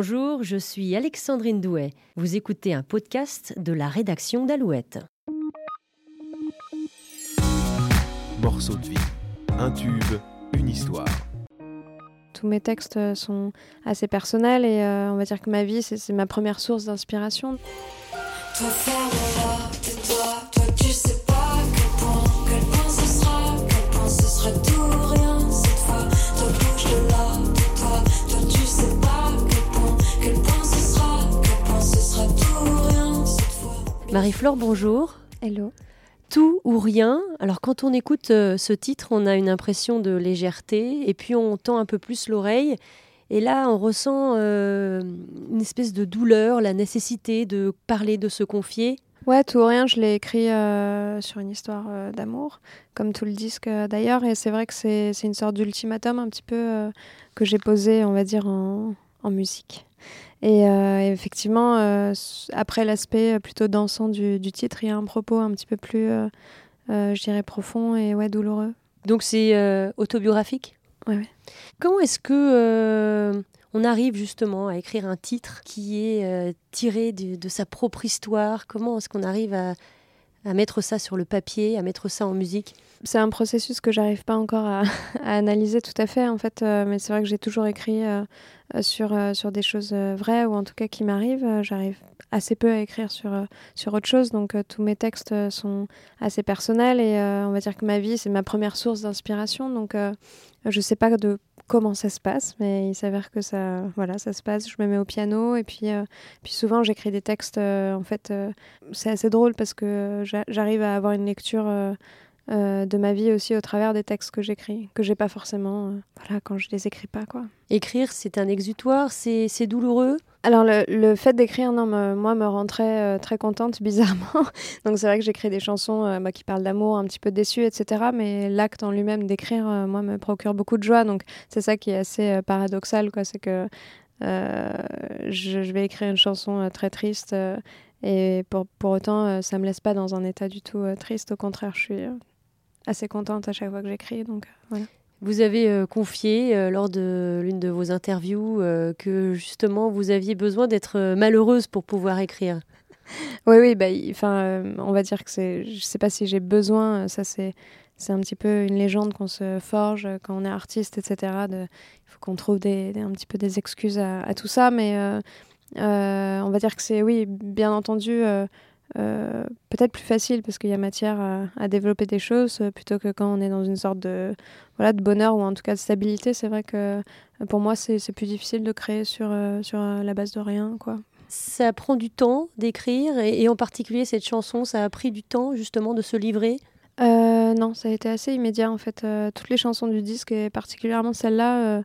Bonjour, je suis Alexandrine Douet. Vous écoutez un podcast de la rédaction d'Alouette. Morceau de vie, un tube, une histoire. Tous mes textes sont assez personnels et euh, on va dire que ma vie, c'est ma première source d'inspiration. Marie-Flore, bonjour. Hello. Tout ou rien. Alors quand on écoute euh, ce titre, on a une impression de légèreté et puis on tend un peu plus l'oreille. Et là, on ressent euh, une espèce de douleur, la nécessité de parler, de se confier. Ouais, tout ou rien, je l'ai écrit euh, sur une histoire d'amour, comme tout le disque d'ailleurs. Et c'est vrai que c'est une sorte d'ultimatum un petit peu que j'ai posé, on va dire, en musique. Et euh, effectivement, euh, après l'aspect plutôt dansant du, titre, il y a un propos un petit peu plus, euh, je dirais, profond et ouais, douloureux. Donc c'est autobiographique? Ouais, Comment est-ce que on arrive justement à écrire un titre qui est tiré de, sa propre histoire? Comment est-ce qu'on arrive à, à mettre ça sur le papier, à mettre ça en musique c'est un processus que j'arrive pas encore à, analyser tout à fait en fait, euh, mais c'est vrai que j'ai toujours écrit euh, euh, sur, sur des choses vraies ou en tout cas qui m'arrivent. J'arrive assez peu à écrire sur, sur autre chose, donc tous mes textes sont assez personnels et on va dire que ma vie c'est ma première source d'inspiration, donc je sais pas de comment ça se passe, mais il s'avère que ça, voilà, ça se passe. Je me mets au piano et puis, puis souvent j'écris des textes. en fait, c'est assez drôle parce que j'arrive à avoir une lecture euh, de ma vie aussi au travers des textes que j'écris, que j'ai pas forcément euh, voilà, quand je les écris pas. quoi. Écrire, c'est un exutoire, c'est douloureux? Alors le, fait d'écrire, non, moi me rend très, euh, très contente, bizarrement. Donc c'est vrai que j'écris des chansons bah, qui parlent d'amour, un petit peu déçu, etc. Mais l'acte en lui-même d'écrire, moi, me procure beaucoup de joie. Donc c'est ça qui est assez paradoxal, quoi. C'est que je, vais écrire une chanson très triste et pour, autant, ça me laisse pas dans un état du tout triste. Au contraire, je suis assez contente à chaque fois que j'écris. Donc euh, voilà. Vous avez euh, confié euh, lors de l'une de vos interviews que justement vous aviez besoin d'être malheureuse pour pouvoir écrire. Oui, oui, bah, enfin, on va dire que c'est, je sais pas si j'ai besoin, ça c'est, c'est un petit peu une légende qu'on se forge quand on est artiste, etc. Il faut qu'on trouve un petit peu des excuses à tout ça, mais on va dire que c'est, oui, bien entendu, euh, peut-être plus facile parce qu'il y a matière à, développer des choses euh, plutôt que quand on est dans une sorte de, voilà, de bonheur ou en tout cas de stabilité. C'est vrai que euh, pour moi, c'est plus difficile de créer sur, sur la base de rien. Quoi. Ça prend du temps d'écrire et, en particulier cette chanson, ça a pris du temps justement de se livrer? Non, ça a été assez immédiat en fait. toutes les chansons du disque et particulièrement celle-là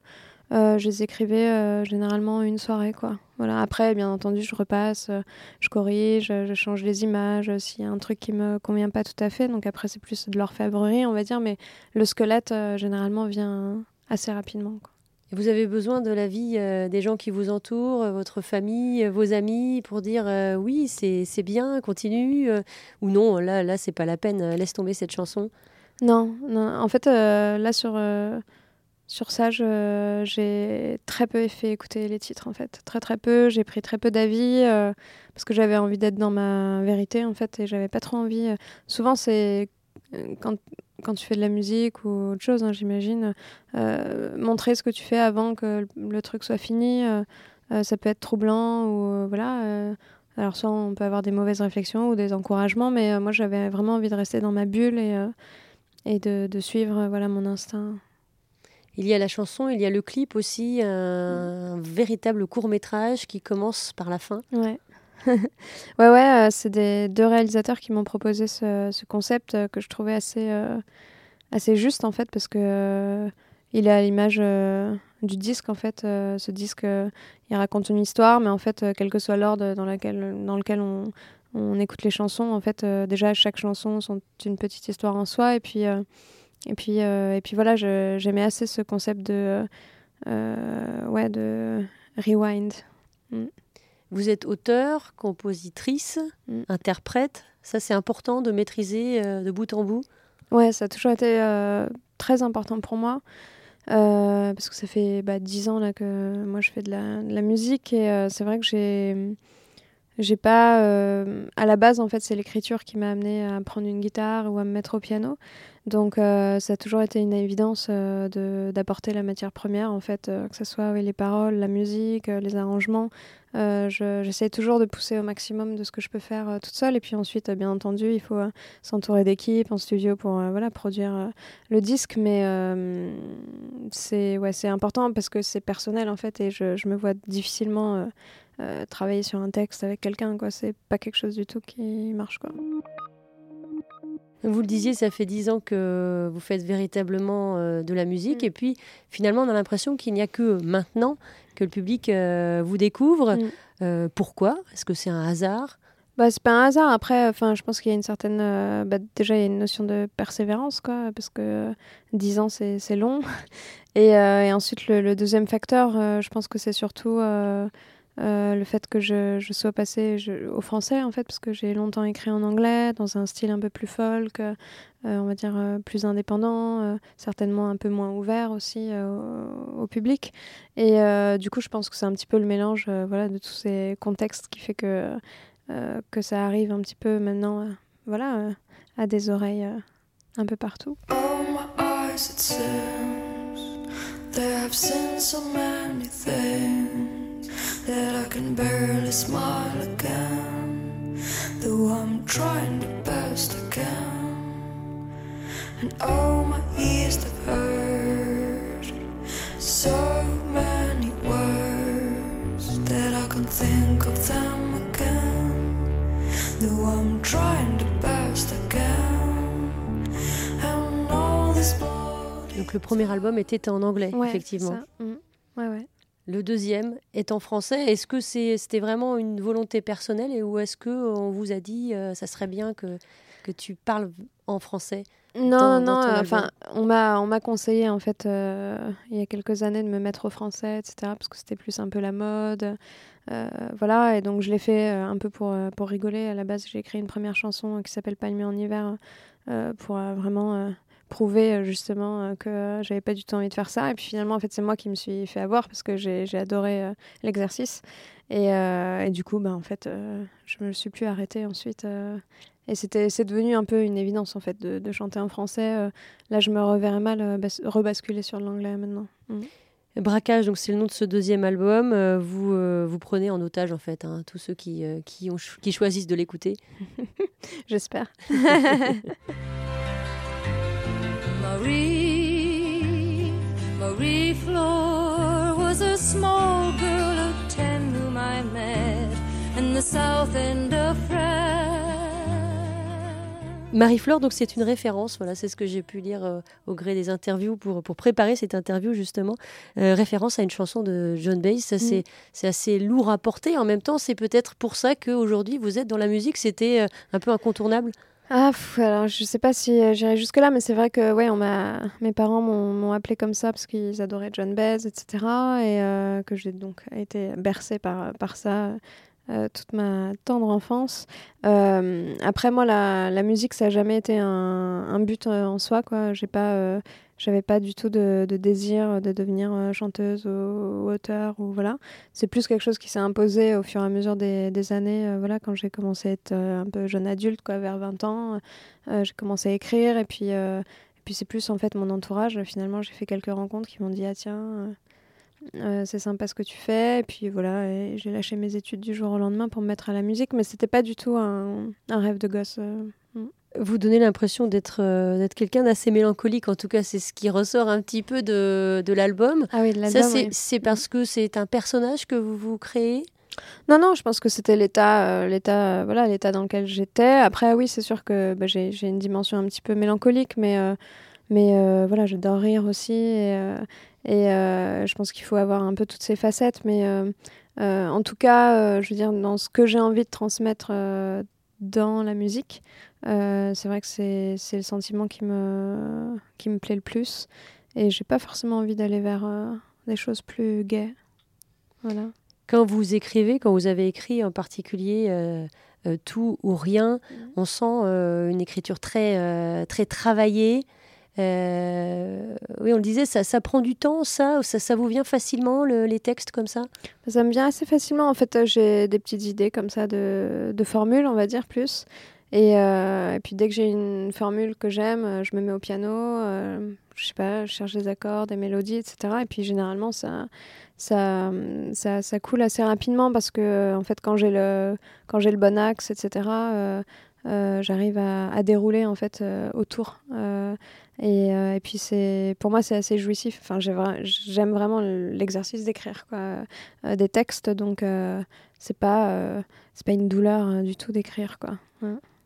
euh, je les écrivais euh, généralement une soirée. Quoi. Voilà. Après, bien entendu, je repasse, euh, je corrige, je change les images s'il y a un truc qui me convient pas tout à fait. Donc après, c'est plus de l'orfèvrerie, on va dire, mais le squelette, généralement, vient assez rapidement. Quoi. Vous avez besoin de la vie des gens qui vous entourent, votre famille, vos amis, pour dire oui, c'est bien, continue, ou non, là, là c'est pas la peine, laisse tomber cette chanson? Non, non. en fait, là, sur sur ça, j'ai très peu fait écouter les titres en fait, très très peu. J'ai pris très peu d'avis euh, parce que j'avais envie d'être dans ma vérité en fait et j'avais pas trop envie. Euh, souvent, c'est euh, quand, quand tu fais de la musique ou autre chose, hein, j'imagine, montrer ce que tu fais avant que le, truc soit fini, ça peut être troublant ou voilà. alors soit on peut avoir des mauvaises réflexions ou des encouragements, mais moi j'avais vraiment envie de rester dans ma bulle et, de, de suivre voilà mon instinct. Il y a la chanson, il y a le clip aussi, un, véritable court métrage qui commence par la fin. Ouais. ouais, ouais, euh, c'est des deux réalisateurs qui m'ont proposé ce, concept euh, que je trouvais assez, euh, assez juste en fait, parce que il est à l'image du disque en fait. ce disque, il raconte une histoire, mais en fait, quel que soit l'ordre dans, lequel on, on, écoute les chansons, en fait, déjà chaque chanson sont une petite histoire en soi, et puis et puis, euh, et puis voilà, j'aimais assez ce concept de, euh, ouais, de rewind. Mm. Vous êtes auteur, compositrice, mm. interprète. Ça, c'est important de maîtriser euh, de bout en bout? Ouais, ça a toujours été très important pour moi. parce que ça fait bah, 10 ans là, que moi je fais de la, de la musique et c'est vrai que j'ai j'ai pas. Euh, à la base, en fait, c'est l'écriture qui m'a amené à prendre une guitare ou à me mettre au piano. Donc, euh, ça a toujours été une évidence euh, d'apporter la matière première, en fait, que ce soit les paroles, la musique, les arrangements. J'essaie toujours de pousser au maximum de ce que je peux faire toute seule. Et puis ensuite, bien entendu, il faut s'entourer d'équipes en studio pour voilà, produire le disque. Mais c'est ouais, important parce que c'est personnel, en fait, et je, je me vois difficilement euh, travailler sur un texte avec quelqu'un. C'est pas quelque chose du tout qui marche, quoi. Vous le disiez, ça fait dix ans que vous faites véritablement euh, de la musique, mm. et puis finalement, on a l'impression qu'il n'y a que maintenant que le public euh, vous découvre. Mm. pourquoi? Est-ce que c'est un hasard? Bah, c'est pas un hasard. Après, enfin, je pense qu'il y a une certaine. bah, déjà, il y a une notion de persévérance, quoi, parce que dix ans, c'est long. Et, et ensuite, le, le, deuxième facteur, je pense que c'est surtout euh, le fait que je, sois passée au français, en fait, parce que j'ai longtemps écrit en anglais, dans un style un peu plus folk, euh, on va dire euh, plus indépendant, certainement un peu moins ouvert aussi au, public. Et du coup, je pense que c'est un petit peu le mélange voilà, de tous ces contextes qui fait que, que ça arrive un petit peu maintenant voilà, à des oreilles un peu partout. It seems, they have seen so many things. Can barely smile again. Though I'm trying the best I can. And oh, my ears have heard so many words that I can't think of them again. Though I'm trying the best I can. And all this Donc le premier album était en anglais, ouais, effectivement. Ça. Mmh. Ouais, ouais. Le deuxième est en français. Est-ce que c'était vraiment une volonté personnelle et ou est-ce que on vous a dit euh, ça serait bien que, que tu parles en français Non, non. enfin, on m'a on m'a conseillé en fait euh, il y a quelques années de me mettre au français, etc. Parce que c'était plus un peu la mode. Euh, voilà, et donc je l'ai fait un peu pour, pour rigoler. À la base, j'ai écrit une première chanson qui s'appelle Palmier en hiver pour vraiment prouver euh, justement euh, que j'avais pas du tout envie de faire ça. Et puis finalement, en fait, c'est moi qui me suis fait avoir parce que j'ai adoré euh, l'exercice. Et, et, du coup, bah, en fait, je me suis plus arrêtée ensuite. et c'était, c'est devenu un peu une évidence en fait de, de chanter en français. là, je me reverrais mal rebasculer sur l'anglais maintenant. Mmh. Braquage, donc c'est le nom de ce deuxième album. vous, vous prenez en otage en fait hein, tous ceux qui, qui, ont, qui choisissent de l'écouter. J'espère. Marie, Marie Flore was a small girl of ten whom I met in the south end of Marie-Flore, donc c'est une référence, voilà, c'est ce que j'ai pu lire euh, au gré des interviews pour, pour préparer cette interview justement, euh, référence à une chanson de John Baez, ça mm. c'est assez lourd à porter, en même temps c'est peut-être pour ça qu'aujourd'hui vous êtes dans la musique, c'était euh, un peu incontournable ah, alors je sais pas si euh, j'irai jusque-là, mais c'est vrai que ouais, on m'a, mes parents m'ont appelé comme ça parce qu'ils adoraient John Baez, etc. Et euh, que j'ai donc été bercée par ça euh, toute ma tendre enfance. après, moi, la, musique, ça n'a jamais été un, but en soi, quoi. J'ai pas j'avais pas du tout de, désir de devenir euh, chanteuse ou, auteur ou voilà. C'est plus quelque chose qui s'est imposé au fur et à mesure des, années. Euh, voilà, quand j'ai commencé à être euh, un peu jeune adulte, quoi, vers 20 ans, j'ai commencé à écrire et puis puis c'est plus en fait mon entourage. Finalement, j'ai fait quelques rencontres qui m'ont dit ah tiens. C'est sympa ce que tu fais et puis voilà j'ai lâché mes études du jour au lendemain pour me mettre à la musique mais c'était pas du tout un, un rêve de gosse mm vous donnez l'impression d'être euh, d'être quelqu'un d'assez mélancolique. En tout cas, c'est ce qui ressort un petit peu de, de l'album. Ah oui, Ça, c'est parce que c'est un personnage que vous vous créez? Non, non, je pense que c'était l'état, euh, l'état, euh, voilà, l'état dans lequel j'étais. Après, oui, c'est sûr que bah, j'ai, une dimension un petit peu mélancolique, mais, mais voilà, j'adore rire aussi, et, et je pense qu'il faut avoir un peu toutes ces facettes. Mais en tout cas, je veux dire, dans ce que j'ai envie de transmettre dans la musique, euh, c'est vrai que c'est, le sentiment qui me, qui me plaît le plus. Et j'ai pas forcément envie d'aller vers euh, des choses plus gaies. Voilà. Quand vous écrivez, quand vous avez écrit en particulier euh, Tout ou Rien, mhm. on sent une écriture très, très travaillée. Euh, oui, on le disait, ça, ça prend du temps, ça, ça, ça vous vient facilement, les textes comme ça? Ça me vient assez facilement. En fait, j'ai des petites idées comme ça de, formules, on va dire, plus. Et, et puis dès que j'ai une formule que j'aime, je me mets au piano, je sais pas, je cherche des accords, des mélodies, etc. Et puis généralement, ça, ça, ça, ça coule assez rapidement parce que, en fait, quand j'ai le, le bon axe, etc., euh, euh, j'arrive à, à, dérouler en fait euh, autour. Et, et, puis c'est, pour moi, c'est assez jouissif. Enfin, j'aime vraiment l'exercice d'écrire quoi, des textes, donc c'est pas, c'est pas une douleur du tout d'écrire quoi.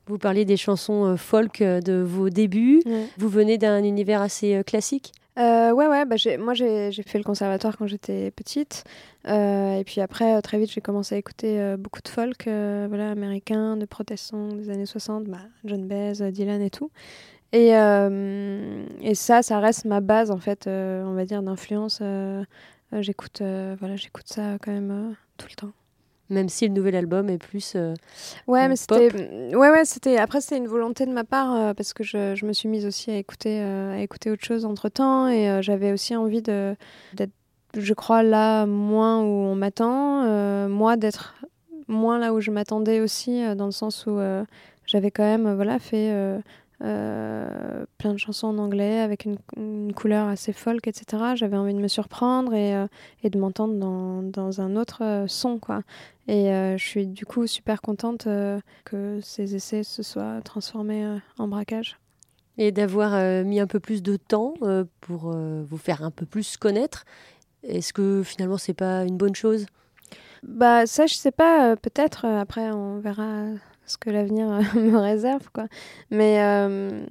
Vous parliez des chansons folk de vos débuts. Vous venez d'un univers assez classique? Euh, ouais, ouais, bah moi j'ai fait le conservatoire quand j'étais petite. Euh, et puis après, euh, très vite, j'ai commencé à écouter euh, beaucoup de folk voilà, américain, de protestants des années 60, bah, John Baez, Dylan et tout. Et, et ça, ça reste ma base en fait, on va dire, d'influence. j'écoute voilà, j'écoute ça quand même tout le temps même si le nouvel album est plus euh, ouais mais c'était ouais ouais c'était après c'était une volonté de ma part euh, parce que je, je, me suis mise aussi à écouter euh, à écouter autre chose entre temps et j'avais aussi envie de d'être je crois là moins où on m'attend moi d'être moins là où je m'attendais aussi dans le sens où j'avais quand même voilà fait euh, plein de chansons en anglais avec une, couleur assez folk, etc. J'avais envie de me surprendre et, euh, et de m'entendre dans, dans, un autre euh, son, quoi. Et je suis du coup super contente que ces essais se soient transformés en braquage. Et d'avoir mis un peu plus de temps pour vous faire un peu plus connaître. Est-ce que finalement c'est pas une bonne chose? Bah ça je sais pas peut-être après on verra ce que l'avenir euh, me réserve quoi. Mais euh,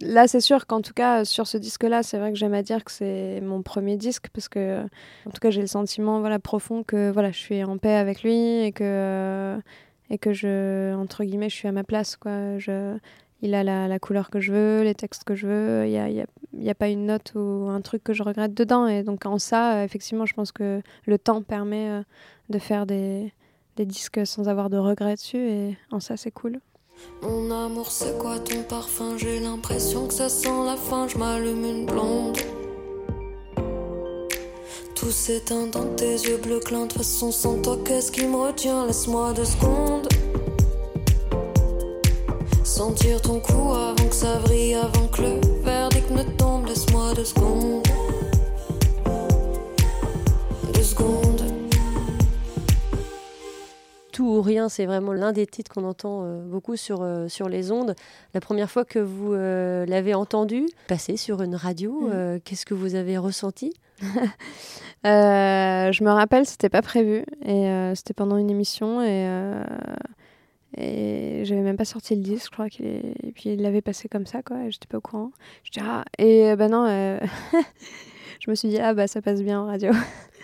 là c'est sûr qu'en tout cas sur ce disque là c'est vrai que j'aime à dire que c'est mon premier disque parce que en tout cas j'ai le sentiment voilà profond que voilà je suis en paix avec lui et que euh, et que je entre guillemets je suis à ma place quoi. Je il a la, la couleur que je veux les textes que je veux. Il y a, y, a, y a pas une note ou un truc que je regrette dedans. Et donc en ça effectivement je pense que le temps permet de faire des des disques sans avoir de regrets dessus et en ça c'est cool. Mon amour, c'est quoi ton parfum? J'ai l'impression que ça sent la fin, je m'allume une blonde. Tout s'éteint dans tes yeux bleus clins, de façon sans toi, qu'est-ce qui me retient? Laisse-moi deux secondes. Sentir ton cou avant que ça vrille, avant que le verdict ne tombe, laisse-moi deux secondes. Deux secondes. Tout ou rien, c'est vraiment l'un des titres qu'on entend euh, beaucoup sur, euh, sur les ondes. La première fois que vous euh, l'avez entendu passer sur une radio, mm. qu'est-ce que vous avez ressenti? Je me rappelle, c'était pas prévu et c'était pendant une émission et et j'avais même pas sorti le disque, je crois qu'il est... et puis il l'avait passé comme ça quoi, j'étais pas au courant. Je dis ah et ben non je me suis dit ah bah ça passe bien en radio.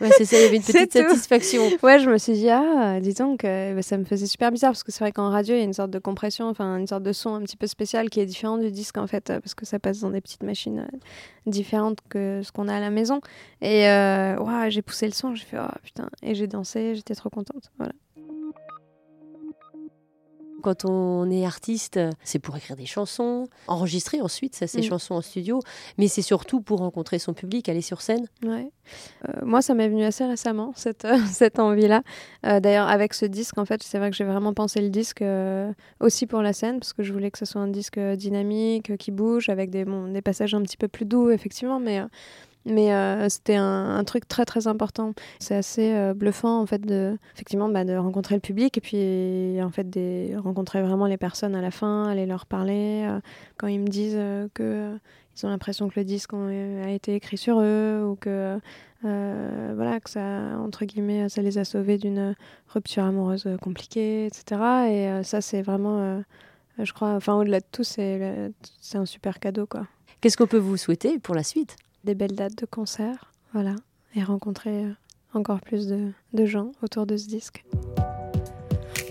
Ouais, c'est ça, il y avait une petite satisfaction. Ouais, je me suis dit, ah, disons que bah, ça me faisait super bizarre parce que c'est vrai qu'en radio, il y a une sorte de compression, enfin, une sorte de son un petit peu spécial qui est différent du disque en fait, parce que ça passe dans des petites machines euh, différentes que ce qu'on a à la maison. Et euh, ouais, j'ai poussé le son, j'ai fait, oh putain, et j'ai dansé, j'étais trop contente. Voilà. Quand on est artiste, c'est pour écrire des chansons, enregistrer ensuite ça, ces mm. chansons en studio, mais c'est surtout pour rencontrer son public, aller sur scène. Ouais. Euh, moi, ça m'est venu assez récemment, cette, euh, cette envie-là. Euh, d'ailleurs, avec ce disque, en fait, c'est vrai que j'ai vraiment pensé le disque aussi pour la scène, parce que je voulais que ce soit un disque dynamique, qui bouge, avec des, bon, des passages un petit peu plus doux, effectivement, mais mais euh, c'était un, truc très très important. C'est assez euh, bluffant en fait de, effectivement, bah, de rencontrer le public et puis en fait de rencontrer vraiment les personnes à la fin, aller leur parler euh, quand ils me disent que ils ont l'impression que le disque a été écrit sur eux ou que voilà que ça entre guillemets ça les a sauvés d'une rupture amoureuse compliquée, etc. Et ça c'est vraiment, je crois, enfin au-delà de tout c'est un super cadeau quoi. Qu'est-ce qu'on peut vous souhaiter pour la suite? Des belles dates de concert, voilà, et rencontrer euh, encore plus de, de gens autour de ce disque.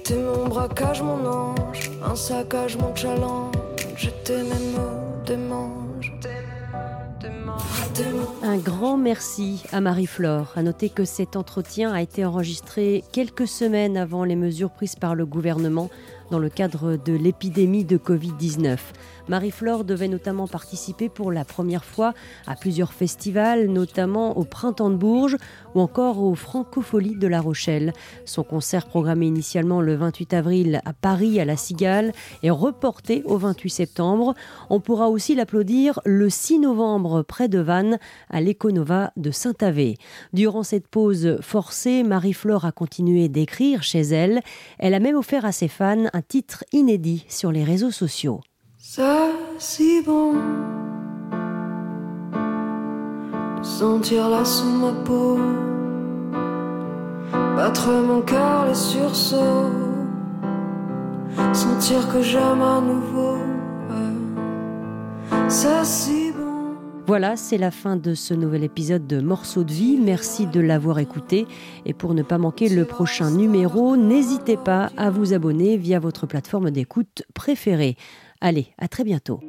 T'es mon braquage, mon ange, un saccage, mon challenge. Je t'ai même démange. Un grand merci à Marie-Flore. À noter que cet entretien a été enregistré quelques semaines avant les mesures prises par le gouvernement dans le cadre de l'épidémie de Covid-19. Marie-Flore devait notamment participer pour la première fois à plusieurs festivals, notamment au Printemps de Bourges ou encore au Francofolie de La Rochelle. Son concert programmé initialement le 28 avril à Paris à la Cigale est reporté au 28 septembre. On pourra aussi l'applaudir le 6 novembre près de Vannes à l'Econova de Saint-Avé. Durant cette pause forcée, Marie-Flore a continué d'écrire chez elle. Elle a même offert à ses fans un titre inédit sur les réseaux sociaux. C'est si bon sentir là sous ma peau, battre mon cœur les sursauts, sentir que j'aime à nouveau. C'est si. Voilà, c'est la fin de ce nouvel épisode de Morceaux de vie. Merci de l'avoir écouté. Et pour ne pas manquer le prochain numéro, n'hésitez pas à vous abonner via votre plateforme d'écoute préférée. Allez, à très bientôt.